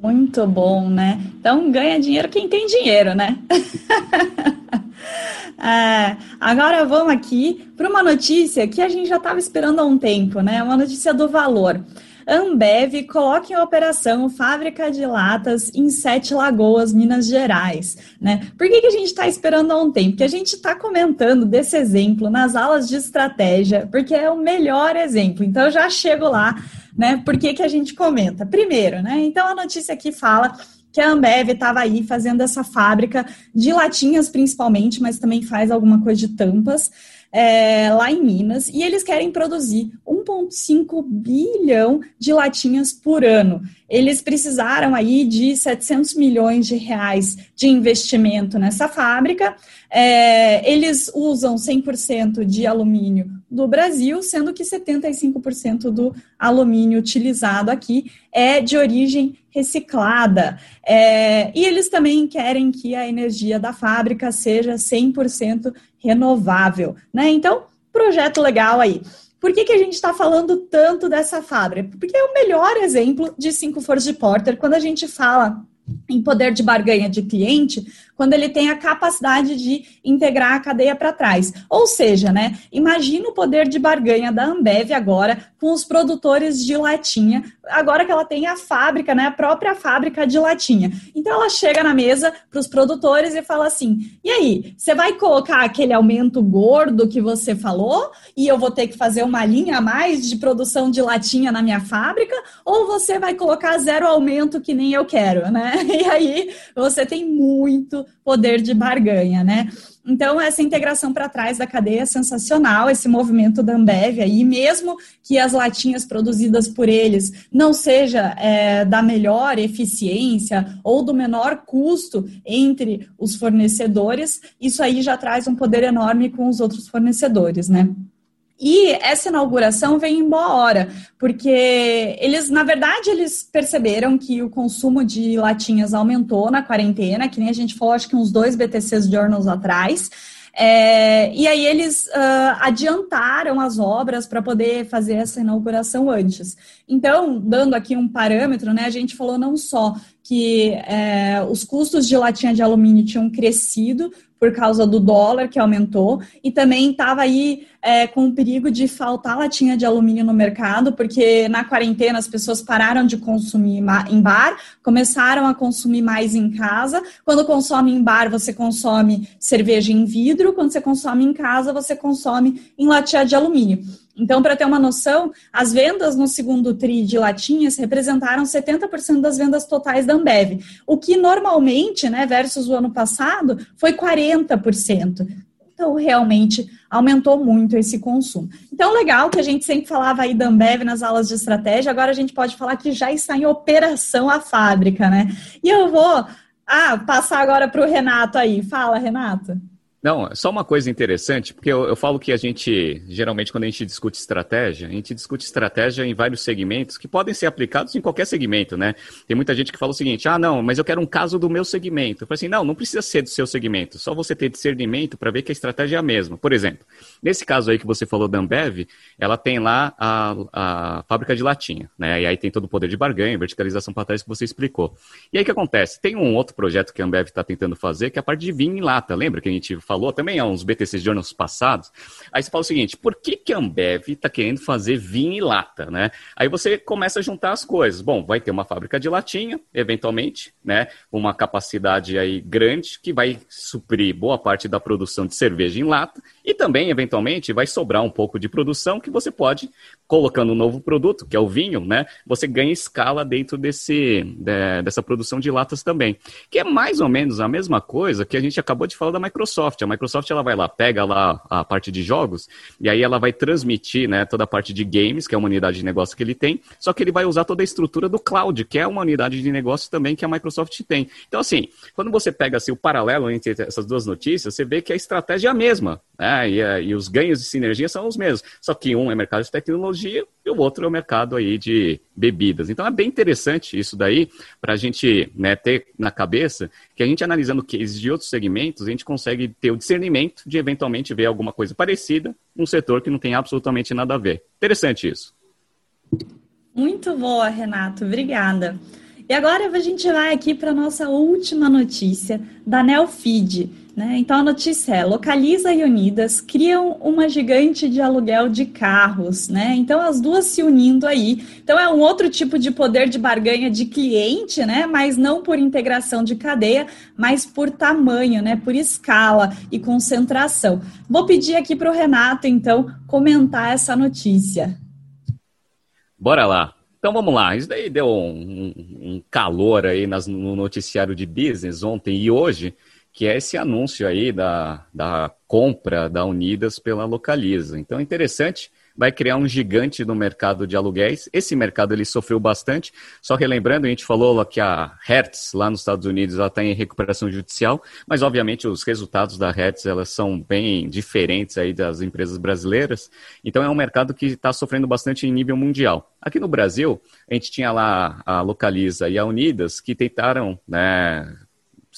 Muito bom, né? Então ganha dinheiro quem tem dinheiro, né? é, agora vamos aqui para uma notícia que a gente já estava esperando há um tempo, né? Uma notícia do valor. Ambev coloca em operação fábrica de latas em Sete Lagoas, Minas Gerais. Né? Por que, que a gente está esperando há um tempo? Porque a gente está comentando desse exemplo nas aulas de estratégia, porque é o melhor exemplo. Então, eu já chego lá, né? Por que, que a gente comenta? Primeiro, né? Então, a notícia aqui fala que a Ambev estava aí fazendo essa fábrica de latinhas principalmente, mas também faz alguma coisa de tampas é, lá em Minas, e eles querem produzir 1,5 bilhão de latinhas por ano. Eles precisaram aí de 700 milhões de reais de investimento nessa fábrica. É, eles usam 100% de alumínio do Brasil, sendo que 75% do alumínio utilizado aqui é de origem reciclada. É, e eles também querem que a energia da fábrica seja 100% renovável. Né? Então, projeto legal aí. Por que, que a gente está falando tanto dessa fábrica? Porque é o melhor exemplo de cinco forças de Porter quando a gente fala em poder de barganha de cliente, quando ele tem a capacidade de integrar a cadeia para trás. Ou seja, né, imagina o poder de barganha da Ambev agora com os produtores de latinha, agora que ela tem a fábrica, né, a própria fábrica de latinha. Então ela chega na mesa para os produtores e fala assim: "E aí, você vai colocar aquele aumento gordo que você falou e eu vou ter que fazer uma linha a mais de produção de latinha na minha fábrica ou você vai colocar zero aumento que nem eu quero, né?" E aí você tem muito poder de barganha, né? Então, essa integração para trás da cadeia é sensacional, esse movimento da Ambev aí, mesmo que as latinhas produzidas por eles não seja é, da melhor eficiência ou do menor custo entre os fornecedores, isso aí já traz um poder enorme com os outros fornecedores, né? E essa inauguração vem em boa hora, porque eles, na verdade, eles perceberam que o consumo de latinhas aumentou na quarentena, que nem a gente falou, acho que uns dois BTCs Journals atrás. É, e aí eles uh, adiantaram as obras para poder fazer essa inauguração antes. Então, dando aqui um parâmetro, né, a gente falou não só que é, os custos de latinha de alumínio tinham crescido por causa do dólar que aumentou e também estava aí é, com o perigo de faltar latinha de alumínio no mercado, porque na quarentena as pessoas pararam de consumir em bar, começaram a consumir mais em casa. Quando consome em bar, você consome cerveja em vidro, quando você consome em casa, você consome em latinha de alumínio. Então, para ter uma noção, as vendas no segundo TRI de latinhas representaram 70% das vendas totais da Ambev, o que normalmente, né, versus o ano passado, foi 40%. Então, realmente aumentou muito esse consumo. Então, legal que a gente sempre falava aí da Ambev nas aulas de estratégia, agora a gente pode falar que já está em operação a fábrica, né? E eu vou ah, passar agora para o Renato aí. Fala, Renato. Não, só uma coisa interessante, porque eu, eu, falo que a gente, geralmente, quando a gente discute estratégia, a gente discute estratégia em vários segmentos que podem ser aplicados em qualquer segmento, né? Tem muita gente que fala o seguinte: ah, não, mas eu quero um caso do meu segmento. Eu falo assim: não, não precisa ser do seu segmento, só você ter discernimento para ver que a estratégia é a mesma. Por exemplo, nesse caso aí que você falou da Ambev, ela tem lá a, a fábrica de latinha, né? E aí tem todo o poder de barganha, verticalização para trás que você explicou. E aí o que acontece? Tem um outro projeto que a Ambev está tentando fazer, que é a parte de vinho em lata. Lembra que a gente falou também há uns BTC de anos passados. Aí você fala o seguinte: por que, que a Ambev está querendo fazer vinho e lata, né? Aí você começa a juntar as coisas. Bom, vai ter uma fábrica de latinha, eventualmente, né? Uma capacidade aí grande que vai suprir boa parte da produção de cerveja em lata e também, eventualmente, vai sobrar um pouco de produção que você pode, colocando um novo produto, que é o vinho, né? Você ganha escala dentro desse, de, dessa produção de latas também. Que é mais ou menos a mesma coisa que a gente acabou de falar da Microsoft. A Microsoft Microsoft ela vai lá, pega lá a parte de jogos, e aí ela vai transmitir né, toda a parte de games, que é uma unidade de negócio que ele tem, só que ele vai usar toda a estrutura do cloud, que é uma unidade de negócio também que a Microsoft tem. Então, assim, quando você pega assim, o paralelo entre essas duas notícias, você vê que a estratégia é a mesma, né? E, e os ganhos de sinergia são os mesmos. Só que um é mercado de tecnologia e o outro é o mercado aí de bebidas. Então é bem interessante isso daí para a gente né, ter na cabeça que a gente analisando cases de outros segmentos, a gente consegue ter o discernimento de eventualmente ver alguma coisa parecida num setor que não tem absolutamente nada a ver. Interessante isso. Muito boa, Renato. Obrigada. E agora a gente vai aqui para a nossa última notícia da Nelfeed. Né? Então a notícia é: Localiza e Unidas criam uma gigante de aluguel de carros. Né? Então as duas se unindo aí. Então é um outro tipo de poder de barganha de cliente, né? mas não por integração de cadeia, mas por tamanho, né? por escala e concentração. Vou pedir aqui para o Renato, então, comentar essa notícia. Bora lá. Então vamos lá, isso daí deu um, um calor aí nas, no noticiário de business ontem e hoje, que é esse anúncio aí da, da compra da Unidas pela Localiza. Então é interessante vai criar um gigante no mercado de aluguéis. Esse mercado ele sofreu bastante. Só relembrando, a gente falou que a Hertz, lá nos Estados Unidos, ela está em recuperação judicial, mas obviamente os resultados da Hertz elas são bem diferentes aí das empresas brasileiras. Então é um mercado que está sofrendo bastante em nível mundial. Aqui no Brasil, a gente tinha lá a Localiza e a Unidas que tentaram né,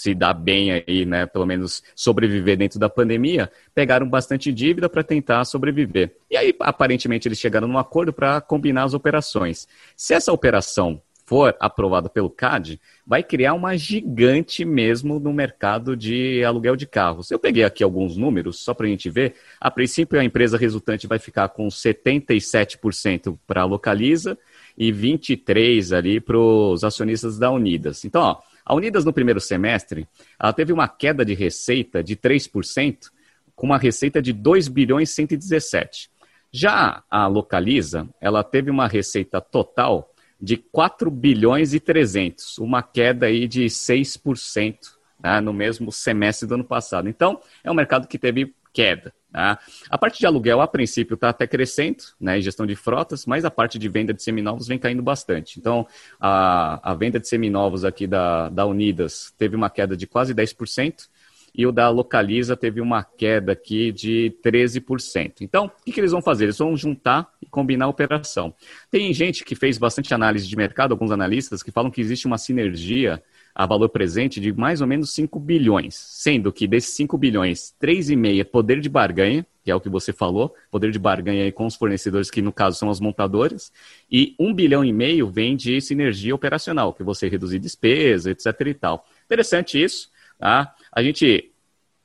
se dar bem aí, né, pelo menos sobreviver dentro da pandemia, pegaram bastante dívida para tentar sobreviver. E aí, aparentemente, eles chegaram num acordo para combinar as operações. Se essa operação for aprovada pelo CAD, vai criar uma gigante mesmo no mercado de aluguel de carros. Eu peguei aqui alguns números, só para a gente ver. A princípio, a empresa resultante vai ficar com 77% para a Localiza e 23% ali para os acionistas da Unidas. Então, ó, a Unidas, no primeiro semestre, ela teve uma queda de receita de 3%, com uma receita de 2 bilhões 117. Já a Localiza, ela teve uma receita total de 4 bilhões e 300, uma queda aí de 6% né, no mesmo semestre do ano passado. Então, é um mercado que teve queda. Tá? A parte de aluguel, a princípio, está até crescendo, né, em gestão de frotas, mas a parte de venda de seminovos vem caindo bastante. Então, a, a venda de seminovos aqui da, da Unidas teve uma queda de quase 10%, e o da Localiza teve uma queda aqui de 13%. Então, o que, que eles vão fazer? Eles vão juntar e combinar a operação. Tem gente que fez bastante análise de mercado, alguns analistas, que falam que existe uma sinergia a valor presente de mais ou menos 5 bilhões, sendo que desses 5 bilhões, 3,5 é poder de barganha, que é o que você falou, poder de barganha com os fornecedores, que no caso são as montadoras, e 1 bilhão e meio vem de sinergia operacional, que você reduzir despesa, etc e tal. Interessante isso, tá? A gente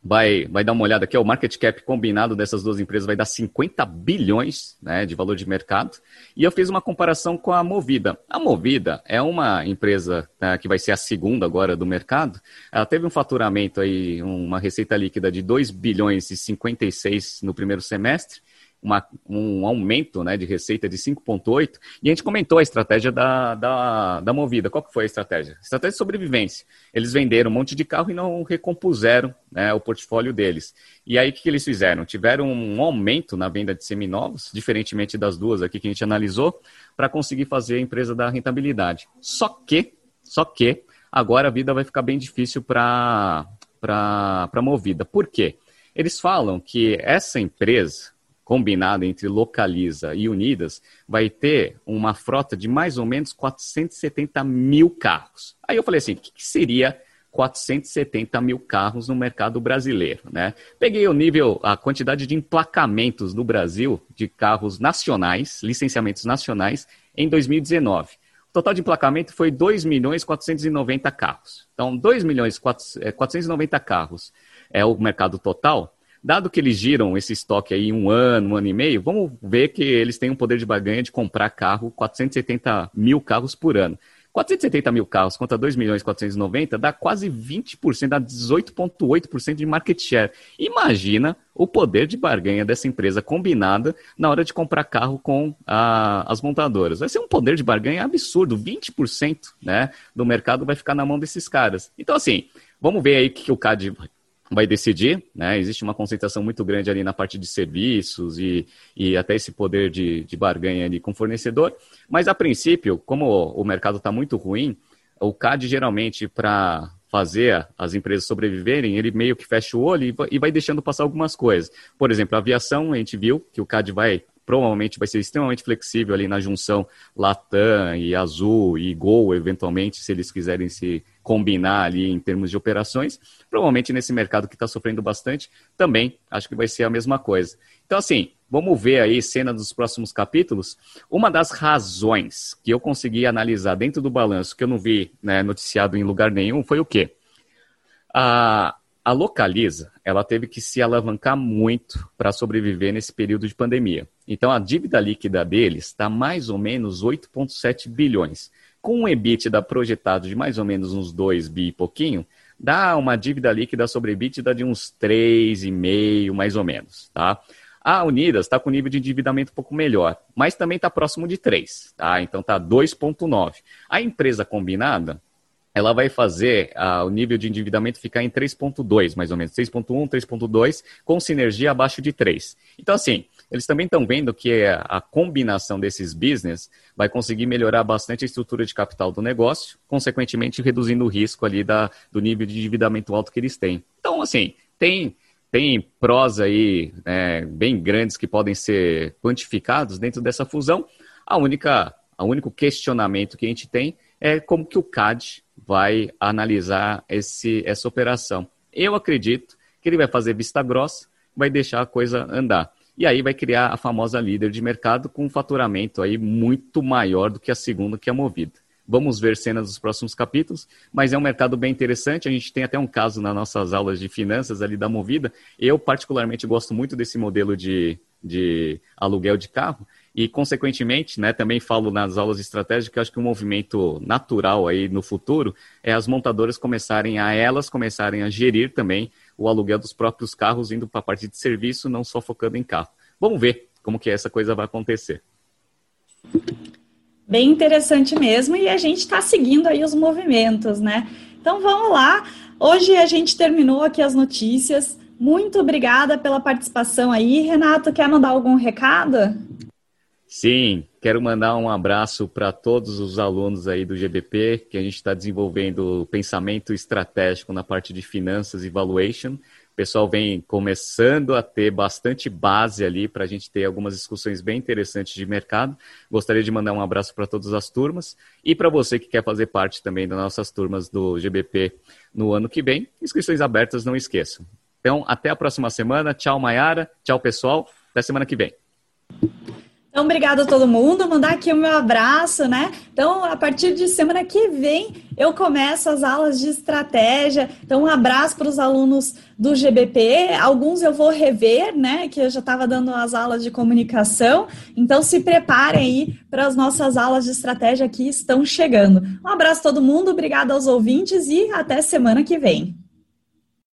vai, vai dar uma olhada aqui, o market cap combinado dessas duas empresas vai dar 50 bilhões né, de valor de mercado. E eu fiz uma comparação com a Movida. A Movida é uma empresa né, que vai ser a segunda agora do mercado. Ela teve um faturamento aí, uma receita líquida de 2 bilhões e 56 no primeiro semestre uma, um aumento né, de receita de 5,8%. E a gente comentou a estratégia da, da, da Movida. Qual que foi a estratégia? Estratégia de sobrevivência. Eles venderam um monte de carro e não recompuseram né, o portfólio deles. E aí o que, eles fizeram? Tiveram um aumento na venda de seminovos, diferentemente das duas aqui que a gente analisou, para conseguir fazer a empresa dar rentabilidade. Só que, só que, agora a vida vai ficar bem difícil para Movida. Por quê? Eles falam que essa empresa, combinada entre Localiza e Unidas, vai ter uma frota de mais ou menos 470 mil carros. Aí eu falei assim, o que, que seria 470 mil carros no mercado brasileiro, né? Peguei o nível, a quantidade de emplacamentos no Brasil de carros nacionais, licenciamentos nacionais, em 2019. O total de emplacamento foi 2 milhões 490 carros. Então, 2 milhões 490 carros é o mercado total. Dado que eles giram esse estoque aí um ano, um ano e meio, vamos ver que eles têm um poder de barganha de comprar carro, 470 mil carros por ano. 470 mil carros contra 2 milhões 490 dá quase 20%, dá 18,8% de market share. Imagina o poder de barganha dessa empresa combinada na hora de comprar carro com a, as montadoras. Vai ser um poder de barganha absurdo, 20% né, do mercado vai ficar na mão desses caras. Então, assim, vamos ver aí o que o CAD vai decidir, né? Existe uma concentração muito grande ali na parte de serviços e, e até esse poder de, de barganha ali com o fornecedor. Mas a princípio, como o mercado está muito ruim, o CAD geralmente para fazer as empresas sobreviverem, ele meio que fecha o olho e vai deixando passar algumas coisas. Por exemplo, a aviação, a gente viu que o CAD vai provavelmente vai ser extremamente flexível ali na junção Latam e Azul e Gol, eventualmente, se eles quiserem se combinar ali em termos de operações. Provavelmente nesse mercado que está sofrendo bastante, também acho que vai ser a mesma coisa. Então, assim, vamos ver aí cena dos próximos capítulos. Uma das razões que eu consegui analisar dentro do balanço, que eu não vi né, noticiado em lugar nenhum, foi o quê? A, a Localiza, ela teve que se alavancar muito para sobreviver nesse período de pandemia. Então, a dívida líquida deles está mais ou menos 8,7 bilhões. Com um EBITDA projetado de mais ou menos uns 2 bi e pouquinho, dá uma dívida líquida sobre EBITDA de uns 3,5, mais ou menos, tá? A Unidas está com nível de endividamento um pouco melhor, mas também está próximo de 3, tá? Então está 2,9. A empresa combinada ela vai fazer o nível de endividamento ficar em 3,2, mais ou menos, 3,1, 3,2, com sinergia abaixo de 3. Então, assim, eles também estão vendo que a combinação desses business vai conseguir melhorar bastante a estrutura de capital do negócio, consequentemente reduzindo o risco ali da, do nível de endividamento alto que eles têm. Então, assim, tem, tem prós aí é, bem grandes que podem ser quantificados dentro dessa fusão. A única, a único questionamento que a gente tem é como que o CAD vai analisar esse, essa operação. Eu acredito que ele vai fazer vista grossa, vai deixar a coisa andar. E aí vai criar a famosa líder de mercado com um faturamento aí muito maior do que a segunda, que é a Movida. Vamos ver cenas dos próximos capítulos, mas é um mercado bem interessante. A gente tem até um caso nas nossas aulas de finanças ali da Movida. Eu, particularmente, gosto muito desse modelo de, de aluguel de carro, e, consequentemente, né, também falo nas aulas de estratégia que acho que um movimento natural aí no futuro é as montadoras começarem a elas começarem a gerir também o aluguel dos próprios carros indo para a parte de serviço, não só focando em carro. Vamos ver como que essa coisa vai acontecer. Bem interessante mesmo, e a gente está seguindo aí os movimentos, né? Então vamos lá. Hoje a gente terminou aqui as notícias. Muito obrigada pela participação aí. Renato, quer mandar algum recado? Sim, quero mandar um abraço para todos os alunos aí do GBP, que a gente está desenvolvendo pensamento estratégico na parte de finanças e valuation. O pessoal vem começando a ter bastante base ali para a gente ter algumas discussões bem interessantes de mercado. Gostaria de mandar um abraço para todas as turmas e para você que quer fazer parte também das nossas turmas do GBP no ano que vem. Inscrições abertas, não esqueçam. Então, até a próxima semana. Tchau, Mayara. Tchau, pessoal. Até semana que vem. Então, obrigado a todo mundo. Mandar aqui o meu abraço, né? Então, a partir de semana que vem, eu começo as aulas de estratégia. Então, um abraço para os alunos do GBP. Alguns eu vou rever, né? Que eu já estava dando as aulas de comunicação. Então, se preparem aí para as nossas aulas de estratégia que estão chegando. Um abraço a todo mundo, obrigado aos ouvintes e até semana que vem.